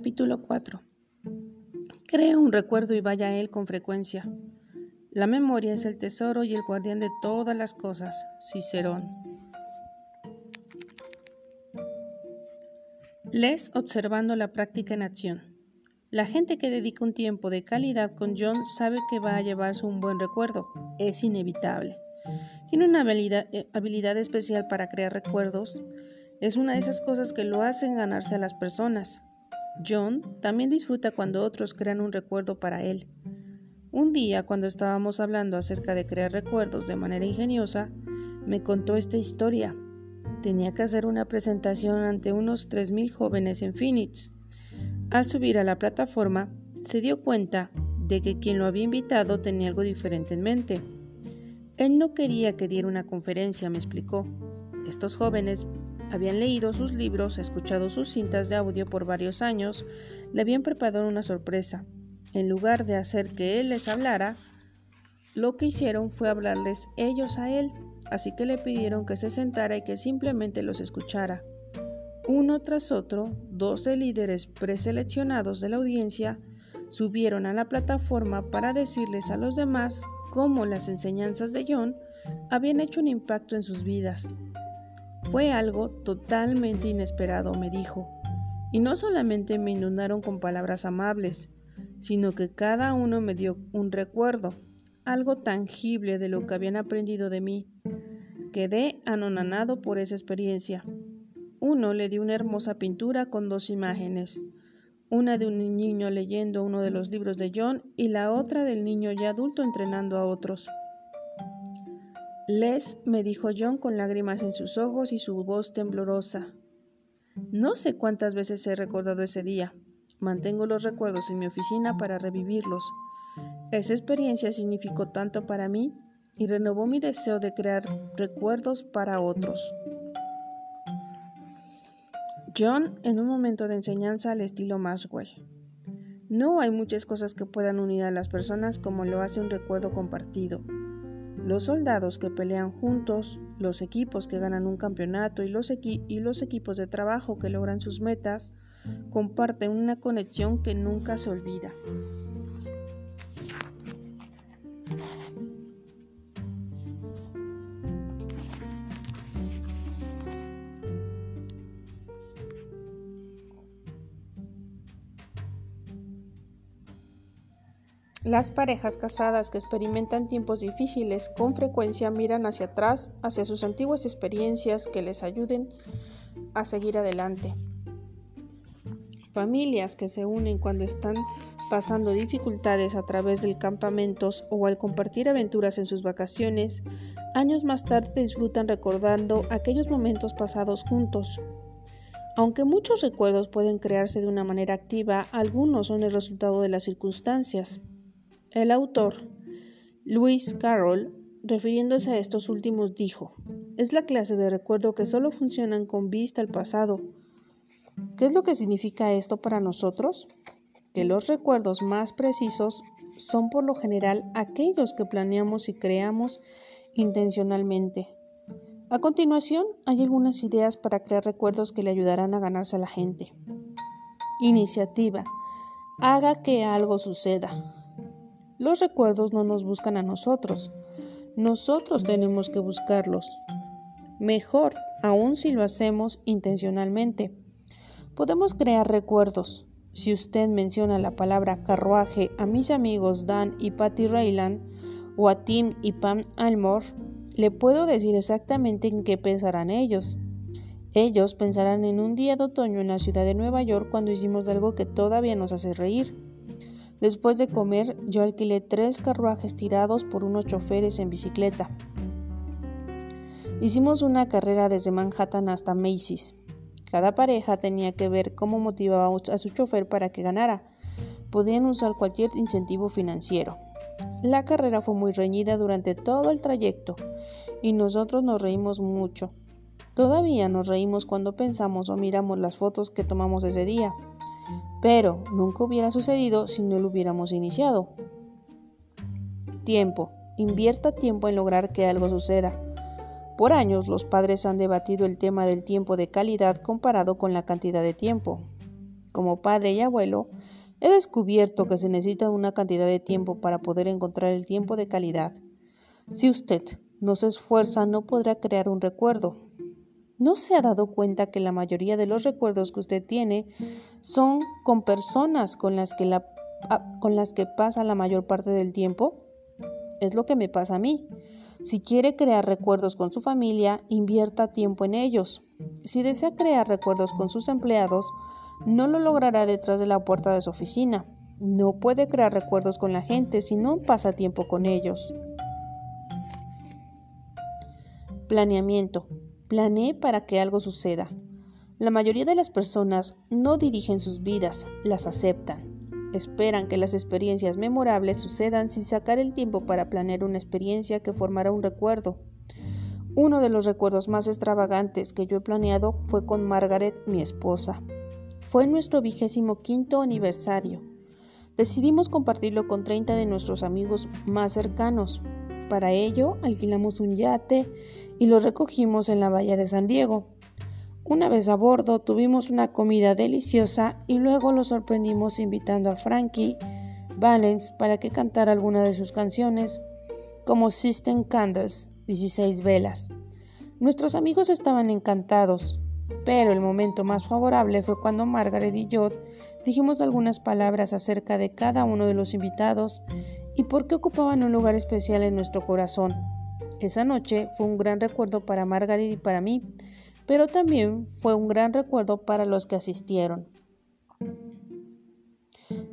Capítulo 4 Crea un recuerdo y vaya a él con frecuencia. La memoria es el tesoro y el guardián de todas las cosas. Cicerón. Les observando la práctica en acción. La gente que dedica un tiempo de calidad con John sabe que va a llevarse un buen recuerdo. Es inevitable. Tiene una habilidad, eh, habilidad especial para crear recuerdos. Es una de esas cosas que lo hacen ganarse a las personas. John también disfruta cuando otros crean un recuerdo para él. Un día, cuando estábamos hablando acerca de crear recuerdos de manera ingeniosa, me contó esta historia. Tenía que hacer una presentación ante unos 3.000 jóvenes en Phoenix. Al subir a la plataforma, se dio cuenta de que quien lo había invitado tenía algo diferente en mente. Él no quería que diera una conferencia, me explicó. Estos jóvenes habían leído sus libros, escuchado sus cintas de audio por varios años, le habían preparado una sorpresa. En lugar de hacer que él les hablara, lo que hicieron fue hablarles ellos a él, así que le pidieron que se sentara y que simplemente los escuchara. Uno tras otro, doce líderes preseleccionados de la audiencia subieron a la plataforma para decirles a los demás cómo las enseñanzas de John habían hecho un impacto en sus vidas. Fue algo totalmente inesperado, me dijo, y no solamente me inundaron con palabras amables, sino que cada uno me dio un recuerdo, algo tangible de lo que habían aprendido de mí. Quedé anonanado por esa experiencia. Uno le dio una hermosa pintura con dos imágenes, una de un niño leyendo uno de los libros de John y la otra del niño ya adulto entrenando a otros. Les, me dijo John con lágrimas en sus ojos y su voz temblorosa. No sé cuántas veces he recordado ese día, Mantengo los recuerdos en mi oficina para revivirlos. Esa experiencia significó tanto para mí y renovó mi deseo de crear recuerdos para otros. John en un momento de enseñanza al estilo Maxwell. No hay muchas cosas que puedan unir a las personas como lo hace un recuerdo compartido. Los soldados que pelean juntos, los equipos que ganan un campeonato y los, equipos de trabajo que logran sus metas comparten una conexión que nunca se olvida. Las parejas casadas que experimentan tiempos difíciles con frecuencia miran hacia atrás, hacia sus antiguas experiencias que les ayuden a seguir adelante familias que se unen cuando están pasando dificultades a través del campamentos o al compartir aventuras en sus vacaciones, años más tarde disfrutan recordando aquellos momentos pasados juntos. Aunque muchos recuerdos pueden crearse de una manera activa, algunos son el resultado de las circunstancias. El autor, Lewis Carroll, refiriéndose a estos últimos, dijo, es la clase de recuerdo que solo funcionan con vista al pasado, ¿Qué es lo que significa esto para nosotros? Que los recuerdos más precisos son por lo general aquellos que planeamos y creamos intencionalmente. A continuación, hay algunas ideas para crear recuerdos que le ayudarán a ganarse a la gente. Iniciativa. Haga que algo suceda. Los recuerdos no nos buscan a nosotros. Nosotros tenemos que buscarlos. Mejor, aún si lo hacemos intencionalmente. Podemos crear recuerdos. Si usted menciona la palabra carruaje a mis amigos Dan y Patty Rayland o a Tim y Pam Almore, le puedo decir exactamente en qué pensarán ellos. Ellos pensarán en un día de otoño en la ciudad de Nueva York cuando hicimos algo que todavía nos hace reír. Después de comer, yo alquilé tres carruajes tirados por unos choferes en bicicleta. Hicimos una carrera desde Manhattan hasta Macy's. Cada pareja tenía que ver cómo motivaba a su chofer para que ganara. Podían usar cualquier incentivo financiero. La carrera fue muy reñida durante todo el trayecto y nosotros nos reímos mucho. Todavía nos reímos cuando pensamos o miramos las fotos que tomamos ese día, pero nunca hubiera sucedido si no lo hubiéramos iniciado. Tiempo. Invierta tiempo en lograr que algo suceda. Por años los padres han debatido el tema del tiempo de calidad comparado con la cantidad de tiempo. Como padre y abuelo, he descubierto que se necesita una cantidad de tiempo para poder encontrar el tiempo de calidad. Si usted no se esfuerza, no podrá crear un recuerdo. ¿No se ha dado cuenta que la mayoría de los recuerdos que usted tiene son con personas con las que, la, ah, con las que pasa la mayor parte del tiempo? Es lo que me pasa a mí. Si quiere crear recuerdos con su familia, invierta tiempo en ellos. Si desea crear recuerdos con sus empleados, no lo logrará detrás de la puerta de su oficina. No puede crear recuerdos con la gente si no pasa tiempo con ellos. Planeamiento. Planee para que algo suceda. La mayoría de las personas no dirigen sus vidas, las aceptan. Esperan que las experiencias memorables sucedan sin sacar el tiempo para planear una experiencia que formará un recuerdo. Uno de los recuerdos más extravagantes que yo he planeado fue con Margaret, mi esposa. Fue nuestro vigésimo quinto aniversario. Decidimos compartirlo con 30 de nuestros amigos más cercanos. Para ello, alquilamos un yate y lo recogimos en la bahía de San Diego. Una vez a bordo tuvimos una comida deliciosa y luego lo sorprendimos invitando a Frankie Valens para que cantara alguna de sus canciones, como System Candles, 16 velas. Nuestros amigos estaban encantados, pero el momento más favorable fue cuando Margaret y yo dijimos algunas palabras acerca de cada uno de los invitados y por qué ocupaban un lugar especial en nuestro corazón. Esa noche fue un gran recuerdo para Margaret y para mí, pero también fue un gran recuerdo para los que asistieron.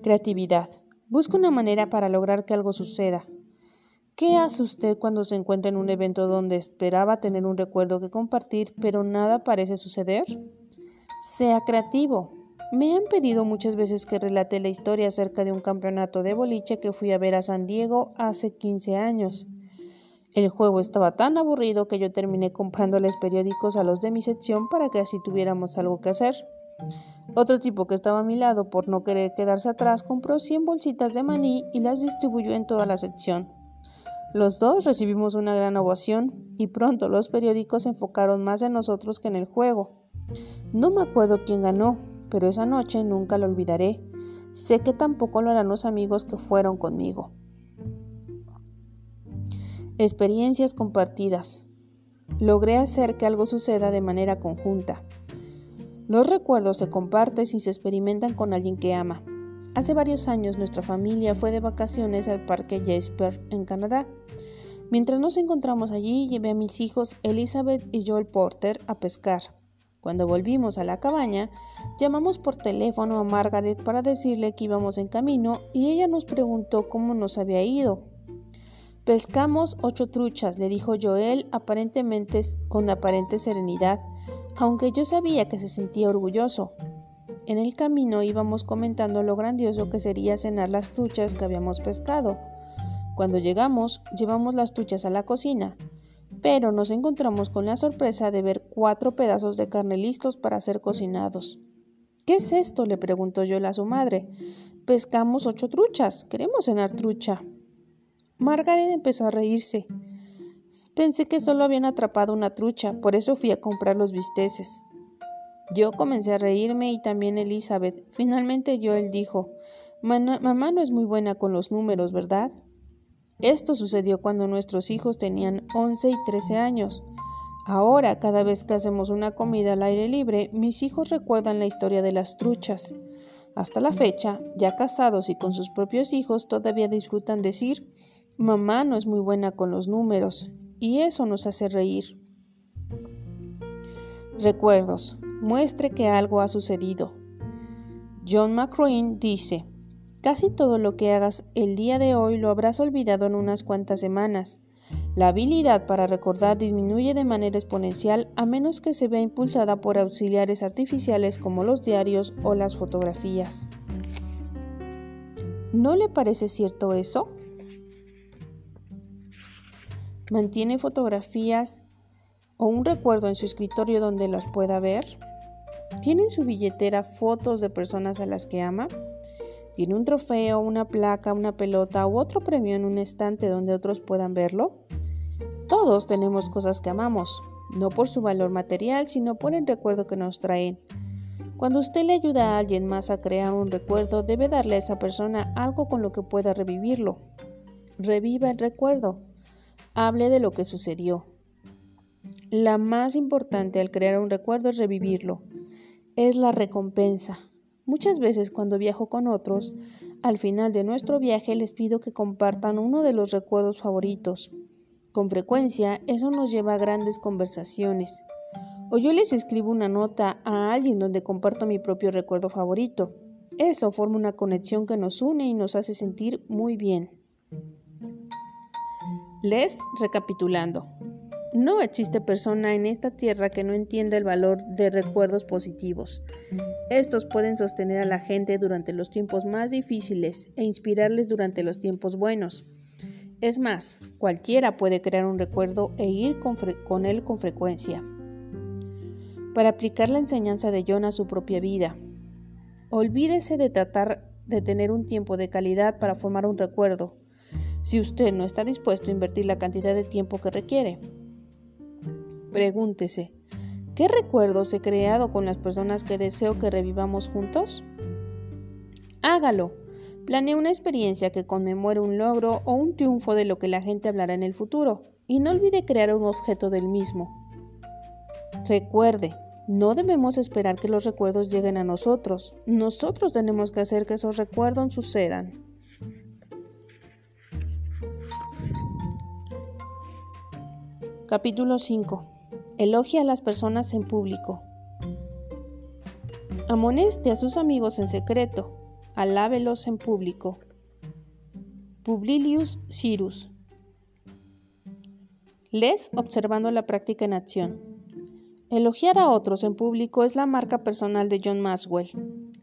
Creatividad. Busca una manera para lograr que algo suceda. ¿Qué hace usted cuando se encuentra en un evento donde esperaba tener un recuerdo que compartir, pero nada parece suceder? Sea creativo. Me han pedido muchas veces que relate la historia acerca de un campeonato de boliche que fui a ver a San Diego hace 15 años. El juego estaba tan aburrido que yo terminé comprándoles periódicos a los de mi sección para que así tuviéramos algo que hacer. Otro tipo que estaba a mi lado por no querer quedarse atrás compró 100 bolsitas de maní y las distribuyó en toda la sección. Los dos recibimos una gran ovación y pronto los periódicos se enfocaron más en nosotros que en el juego. No me acuerdo quién ganó, pero esa noche nunca lo olvidaré. Sé que tampoco lo harán los amigos que fueron conmigo. Experiencias compartidas. Logré hacer que algo suceda de manera conjunta. Los recuerdos se comparten y se experimentan con alguien que ama. Hace varios años nuestra familia fue de vacaciones al Parque Jasper en Canadá. Mientras nos encontramos allí, llevé a mis hijos Elizabeth y Joel Porter a pescar. Cuando volvimos a la cabaña, llamamos por teléfono a Margaret para decirle que íbamos en camino y ella nos preguntó cómo nos había ido. Pescamos ocho truchas, le dijo Joel aparentemente con aparente serenidad, aunque yo sabía que se sentía orgulloso. En el camino íbamos comentando lo grandioso que sería cenar las truchas que habíamos pescado. Cuando llegamos, llevamos las truchas a la cocina, pero nos encontramos con la sorpresa de ver cuatro pedazos de carne listos para ser cocinados. ¿Qué es esto? le preguntó Joel a su madre. Pescamos ocho truchas. Queremos cenar trucha. Margaret empezó a reírse. Pensé que solo habían atrapado una trucha, por eso fui a comprar los bisteces. Yo comencé a reírme y también Elizabeth. Finalmente Joel dijo Mamá no es muy buena con los números, ¿verdad? Esto sucedió cuando nuestros hijos tenían 11 y 13 años. Ahora, cada vez que hacemos una comida al aire libre, mis hijos recuerdan la historia de las truchas. Hasta la fecha, ya casados y con sus propios hijos, todavía disfrutan decir Mamá no es muy buena con los números y eso nos hace reír. Recuerdos. Muestre que algo ha sucedido. John McCroin dice, Casi todo lo que hagas el día de hoy lo habrás olvidado en unas cuantas semanas. La habilidad para recordar disminuye de manera exponencial a menos que se vea impulsada por auxiliares artificiales como los diarios o las fotografías. ¿No le parece cierto eso? ¿Mantiene fotografías o un recuerdo en su escritorio donde las pueda ver? ¿Tiene en su billetera fotos de personas a las que ama? ¿Tiene un trofeo, una placa, una pelota u otro premio en un estante donde otros puedan verlo? Todos tenemos cosas que amamos, no por su valor material, sino por el recuerdo que nos traen. Cuando usted le ayuda a alguien más a crear un recuerdo, debe darle a esa persona algo con lo que pueda revivirlo. Reviva el recuerdo. Hable de lo que sucedió. La más importante al crear un recuerdo es revivirlo. Es la recompensa. Muchas veces cuando viajo con otros, al final de nuestro viaje les pido que compartan uno de los recuerdos favoritos. Con frecuencia eso nos lleva a grandes conversaciones. O yo les escribo una nota a alguien donde comparto mi propio recuerdo favorito. Eso forma una conexión que nos une y nos hace sentir muy bien. Les recapitulando. No existe persona en esta tierra que no entienda el valor de recuerdos positivos. Estos pueden sostener a la gente durante los tiempos más difíciles e inspirarles durante los tiempos buenos. Es más, cualquiera puede crear un recuerdo e ir con, él con frecuencia para aplicar la enseñanza de John a su propia vida. Olvídese de tratar de tener un tiempo de calidad para formar un recuerdo, si usted no está dispuesto a invertir la cantidad de tiempo que requiere. Pregúntese, ¿qué recuerdos he creado con las personas que deseo que revivamos juntos? Hágalo. Planee una experiencia que conmemore un logro o un triunfo de lo que la gente hablará en el futuro, y no olvide crear un objeto del mismo. Recuerde, no debemos esperar que los recuerdos lleguen a nosotros. Nosotros tenemos que hacer que esos recuerdos sucedan. Capítulo 5. Elogia a las personas en público. Amoneste a sus amigos en secreto. Alábelos en público. Publilius Cyrus. Les observando la práctica en acción. Elogiar a otros en público es la marca personal de John Maxwell.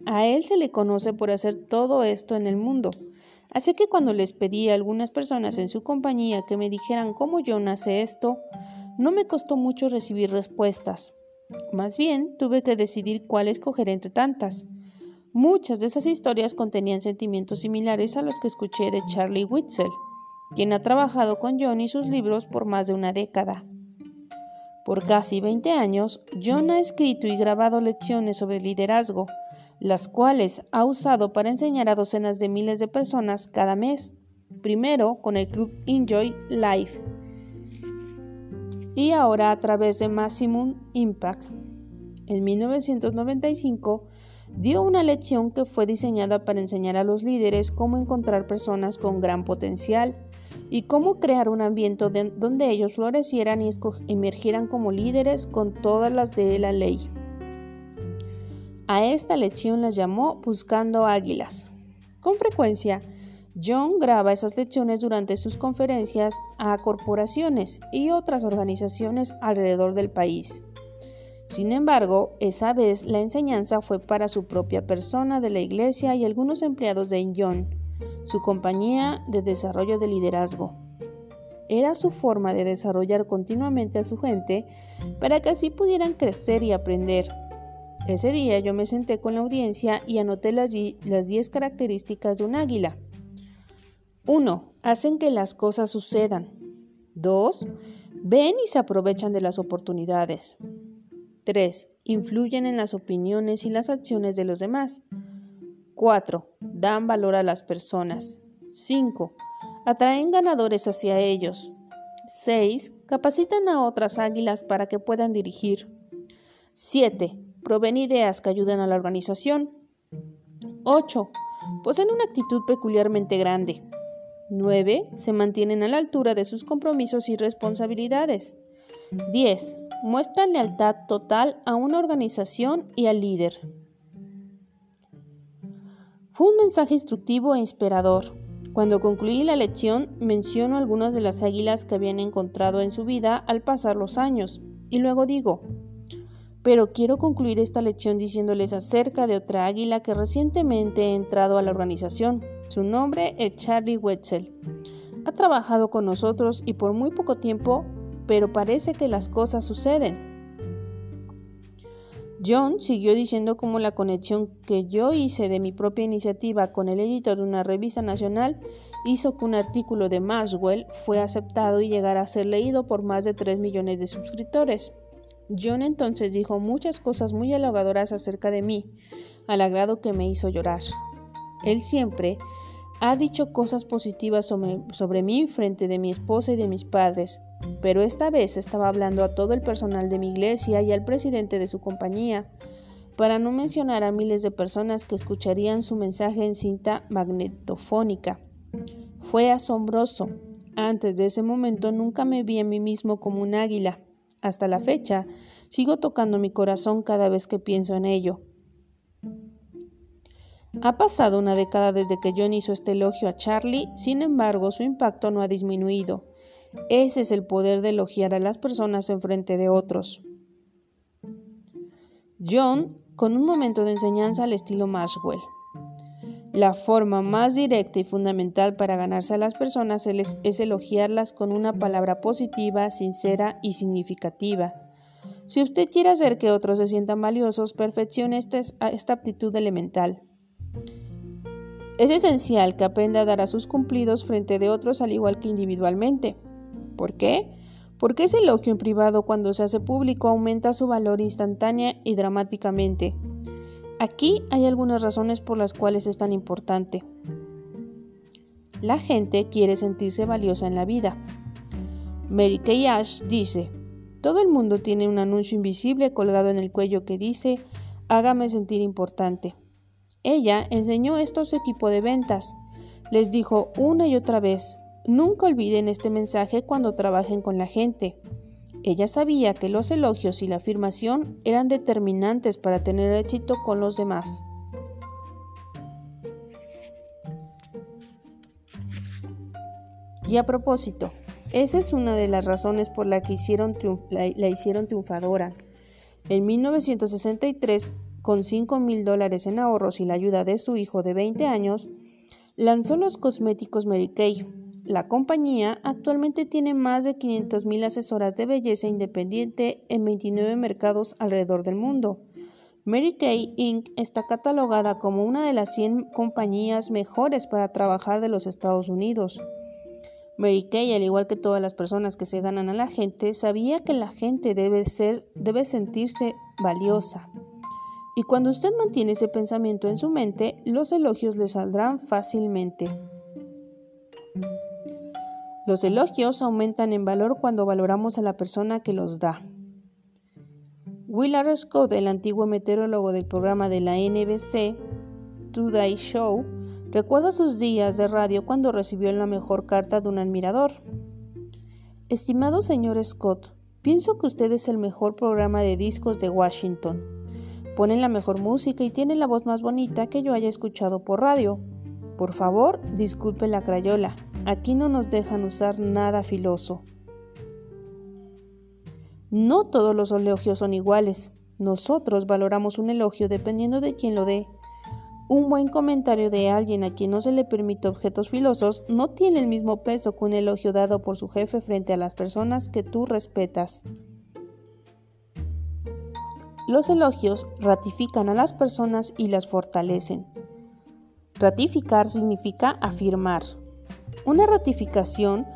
A él se le conoce por hacer todo esto en el mundo. Así que cuando les pedí a algunas personas en su compañía que me dijeran cómo John hace esto, no me costó mucho recibir respuestas. Más bien, tuve que decidir cuál escoger entre tantas. Muchas de esas historias contenían sentimientos similares a los que escuché de Charlie Witzel, quien ha trabajado con John y sus libros por más de una década. Por casi 20 años, John ha escrito y grabado lecciones sobre liderazgo, las cuales ha usado para enseñar a docenas de miles de personas cada mes, primero con el club Enjoy Life y ahora a través de Maximum Impact. En 1995 dio una lección que fue diseñada para enseñar a los líderes cómo encontrar personas con gran potencial y cómo crear un ambiente donde ellos florecieran y emergieran como líderes con todas las de la ley. A esta lección las llamó Buscando Águilas. Con frecuencia, John graba esas lecciones durante sus conferencias a corporaciones y otras organizaciones alrededor del país. Sin embargo, esa vez la enseñanza fue para su propia persona de la iglesia y algunos empleados de John, su compañía de desarrollo de liderazgo. Era su forma de desarrollar continuamente a su gente para que así pudieran crecer y aprender. Ese día yo me senté con la audiencia y anoté las 10 características de un águila. 1. Hacen que las cosas sucedan. 2. Ven y se aprovechan de las oportunidades. 3. Influyen en las opiniones y las acciones de los demás. 4. Dan valor a las personas. 5. Atraen ganadores hacia ellos. 6. Capacitan a otras águilas para que puedan dirigir. 7. Proveen ideas que ayuden a la organización. 8. Poseen una actitud peculiarmente grande. 9. Se mantienen a la altura de sus compromisos y responsabilidades. 10. Muestran lealtad total a una organización y al líder. Fue un mensaje instructivo e inspirador. Cuando concluí la lección, menciono algunas de las águilas que habían encontrado en su vida al pasar los años, y luego digo, pero quiero concluir esta lección diciéndoles acerca de otra águila que recientemente ha entrado a la organización. Su nombre es Charlie Wetzel. Ha trabajado con nosotros y por muy poco tiempo, pero parece que las cosas suceden. John siguió diciendo cómo la conexión que yo hice de mi propia iniciativa con el editor de una revista nacional hizo que un artículo de Maxwell fue aceptado y llegara a ser leído por más de 3 millones de suscriptores. John entonces dijo muchas cosas muy halagadoras acerca de mí, al agrado que me hizo llorar. Él siempre ha dicho cosas positivas sobre, mí frente de mi esposa y de mis padres, pero esta vez estaba hablando a todo el personal de mi iglesia y al presidente de su compañía, para no mencionar a miles de personas que escucharían su mensaje en cinta magnetofónica. Fue asombroso. Antes de ese momento nunca me vi a mí mismo como un águila. Hasta la fecha, sigo tocando mi corazón cada vez que pienso en ello. Ha pasado una década desde que John hizo este elogio a Charlie, sin embargo, su impacto no ha disminuido. Ese es el poder de elogiar a las personas en frente de otros. John, con un momento de enseñanza al estilo Maxwell. La forma más directa y fundamental para ganarse a las personas es elogiarlas con una palabra positiva, sincera y significativa. Si usted quiere hacer que otros se sientan valiosos, perfeccione esta, esta aptitud elemental. Es esencial que aprenda a dar a sus cumplidos frente de otros al igual que individualmente. ¿Por qué? Porque ese elogio en privado cuando se hace público aumenta su valor instantánea y dramáticamente. Aquí hay algunas razones por las cuales es tan importante. La gente quiere sentirse valiosa en la vida. Mary Kay Ash dice, todo el mundo tiene un anuncio invisible colgado en el cuello que dice, hágame sentir importante. Ella enseñó esto a su equipo de ventas. Les dijo una y otra vez, nunca olviden este mensaje cuando trabajen con la gente. Ella sabía que los elogios y la afirmación eran determinantes para tener éxito con los demás. Y a propósito, esa es una de las razones por la que hicieron la, la hicieron triunfadora. En 1963, con 5 mil dólares en ahorros y la ayuda de su hijo de 20 años, lanzó los cosméticos Mary Kay. La compañía actualmente tiene más de 500 mil asesoras de belleza independiente en 29 mercados alrededor del mundo. Mary Kay Inc. está catalogada como una de las 100 compañías mejores para trabajar de los Estados Unidos. Mary Kay, al igual que todas las personas que se ganan a la gente, sabía que la gente debe, ser, debe sentirse valiosa. Y cuando usted mantiene ese pensamiento en su mente, los elogios le saldrán fácilmente. Los elogios aumentan en valor cuando valoramos a la persona que los da. Willard Scott, el antiguo meteorólogo del programa de la NBC Today Show, recuerda sus días de radio cuando recibió la mejor carta de un admirador. Estimado señor Scott, pienso que usted es el mejor programa de discos de Washington. Ponen la mejor música y tienen la voz más bonita que yo haya escuchado por radio. Por favor, disculpe la crayola. Aquí no nos dejan usar nada filoso. No todos los elogios son iguales. Nosotros valoramos un elogio dependiendo de quién lo dé. Un buen comentario de alguien a quien no se le permite objetos filosos no tiene el mismo peso que un elogio dado por su jefe frente a las personas que tú respetas. Los elogios ratifican a las personas y las fortalecen. Ratificar significa afirmar. Una ratificación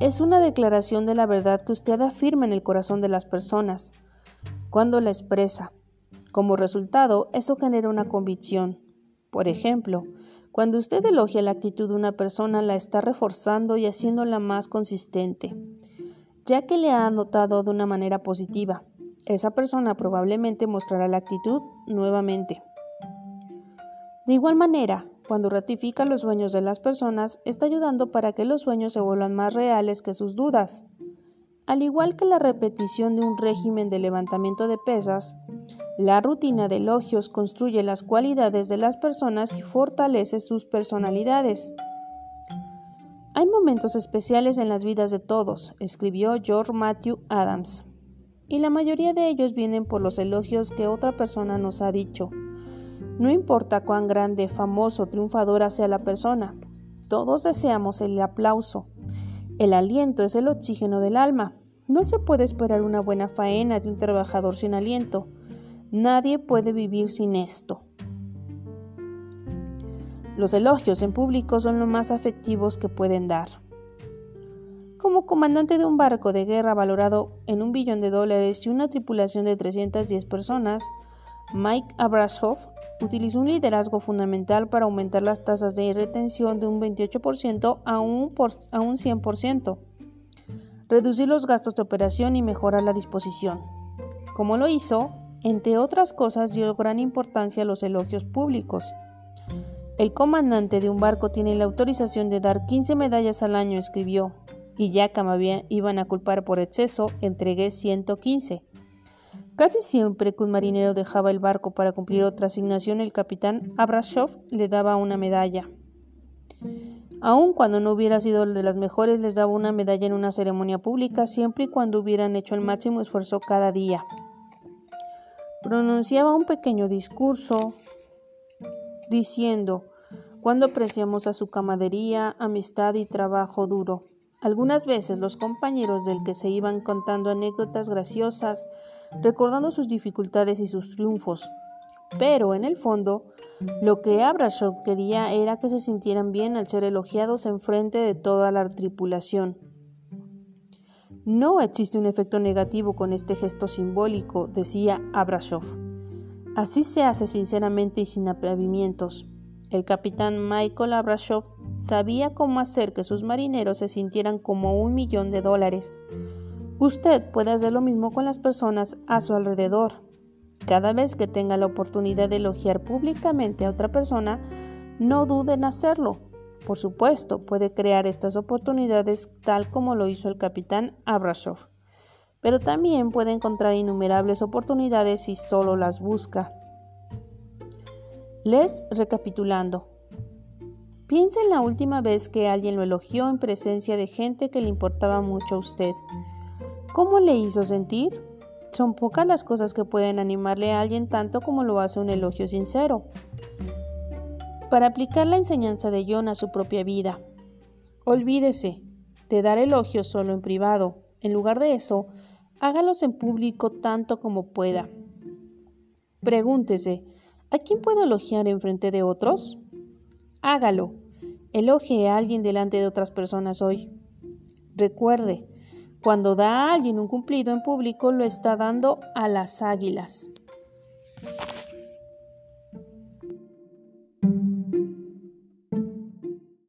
es una declaración de la verdad que usted afirma en el corazón de las personas cuando la expresa. Como resultado, eso genera una convicción. Por ejemplo, cuando usted elogia la actitud de una persona, la está reforzando y haciéndola más consistente, ya que le ha notado de una manera positiva esa persona probablemente mostrará la actitud nuevamente. De igual manera, cuando ratifica los sueños de las personas, está ayudando para que los sueños se vuelvan más reales que sus dudas. Al igual que la repetición de un régimen de levantamiento de pesas, la rutina de elogios construye las cualidades de las personas y fortalece sus personalidades. Hay momentos especiales en las vidas de todos, escribió George Matthew Adams y la mayoría de ellos vienen por los elogios que otra persona nos ha dicho. No importa cuán grande, famoso, triunfadora sea la persona, todos deseamos el aplauso. El aliento es el oxígeno del alma. No se puede esperar una buena faena de un trabajador sin aliento. Nadie puede vivir sin esto. Los elogios en público son lo más afectivos que pueden dar. Como comandante de un barco de guerra valorado en un billón de dólares y una tripulación de 310 personas, Mike Abrashoff utilizó un liderazgo fundamental para aumentar las tasas de retención de un 28% a un, a un 100%, reducir los gastos de operación y mejorar la disposición. Como lo hizo, entre otras cosas dio gran importancia a los elogios públicos. El comandante de un barco tiene la autorización de dar 15 medallas al año, escribió, y ya que me iban a culpar por exceso, entregué 115. Casi siempre que un marinero dejaba el barco para cumplir otra asignación, el capitán Abrashoff le daba una medalla. Aun cuando no hubiera sido de las mejores, les daba una medalla en una ceremonia pública, siempre y cuando hubieran hecho el máximo esfuerzo cada día. Pronunciaba un pequeño discurso diciendo cuando apreciamos a su camadería, amistad y trabajo duro. Algunas veces los compañeros del que se iban contando anécdotas graciosas, recordando sus dificultades y sus triunfos. Pero en el fondo, lo que Abrashow quería era que se sintieran bien al ser elogiados en frente de toda la tripulación. No existe un efecto negativo con este gesto simbólico, decía Abrashow. Así se hace sinceramente y sin apavimientos. El capitán Michael Abrashow sabía cómo hacer que sus marineros se sintieran como un millón de dólares. Usted puede hacer lo mismo con las personas a su alrededor. Cada vez que tenga la oportunidad de elogiar públicamente a otra persona, no dude en hacerlo. Por supuesto, puede crear estas oportunidades tal como lo hizo el capitán Abrashow, pero también puede encontrar innumerables oportunidades si solo las busca. Les recapitulando. Piensa en la última vez que alguien lo elogió en presencia de gente que le importaba mucho a usted. ¿Cómo le hizo sentir? Son pocas las cosas que pueden animarle a alguien tanto como lo hace un elogio sincero. Para aplicar la enseñanza de John a su propia vida, olvídese de dar elogios solo en privado. En lugar de eso, hágalos en público tanto como pueda. Pregúntese, ¿A quién puedo elogiar en frente de otros? Hágalo. Elogie a alguien delante de otras personas hoy. Recuerde, cuando da a alguien un cumplido en público, lo está dando a las águilas.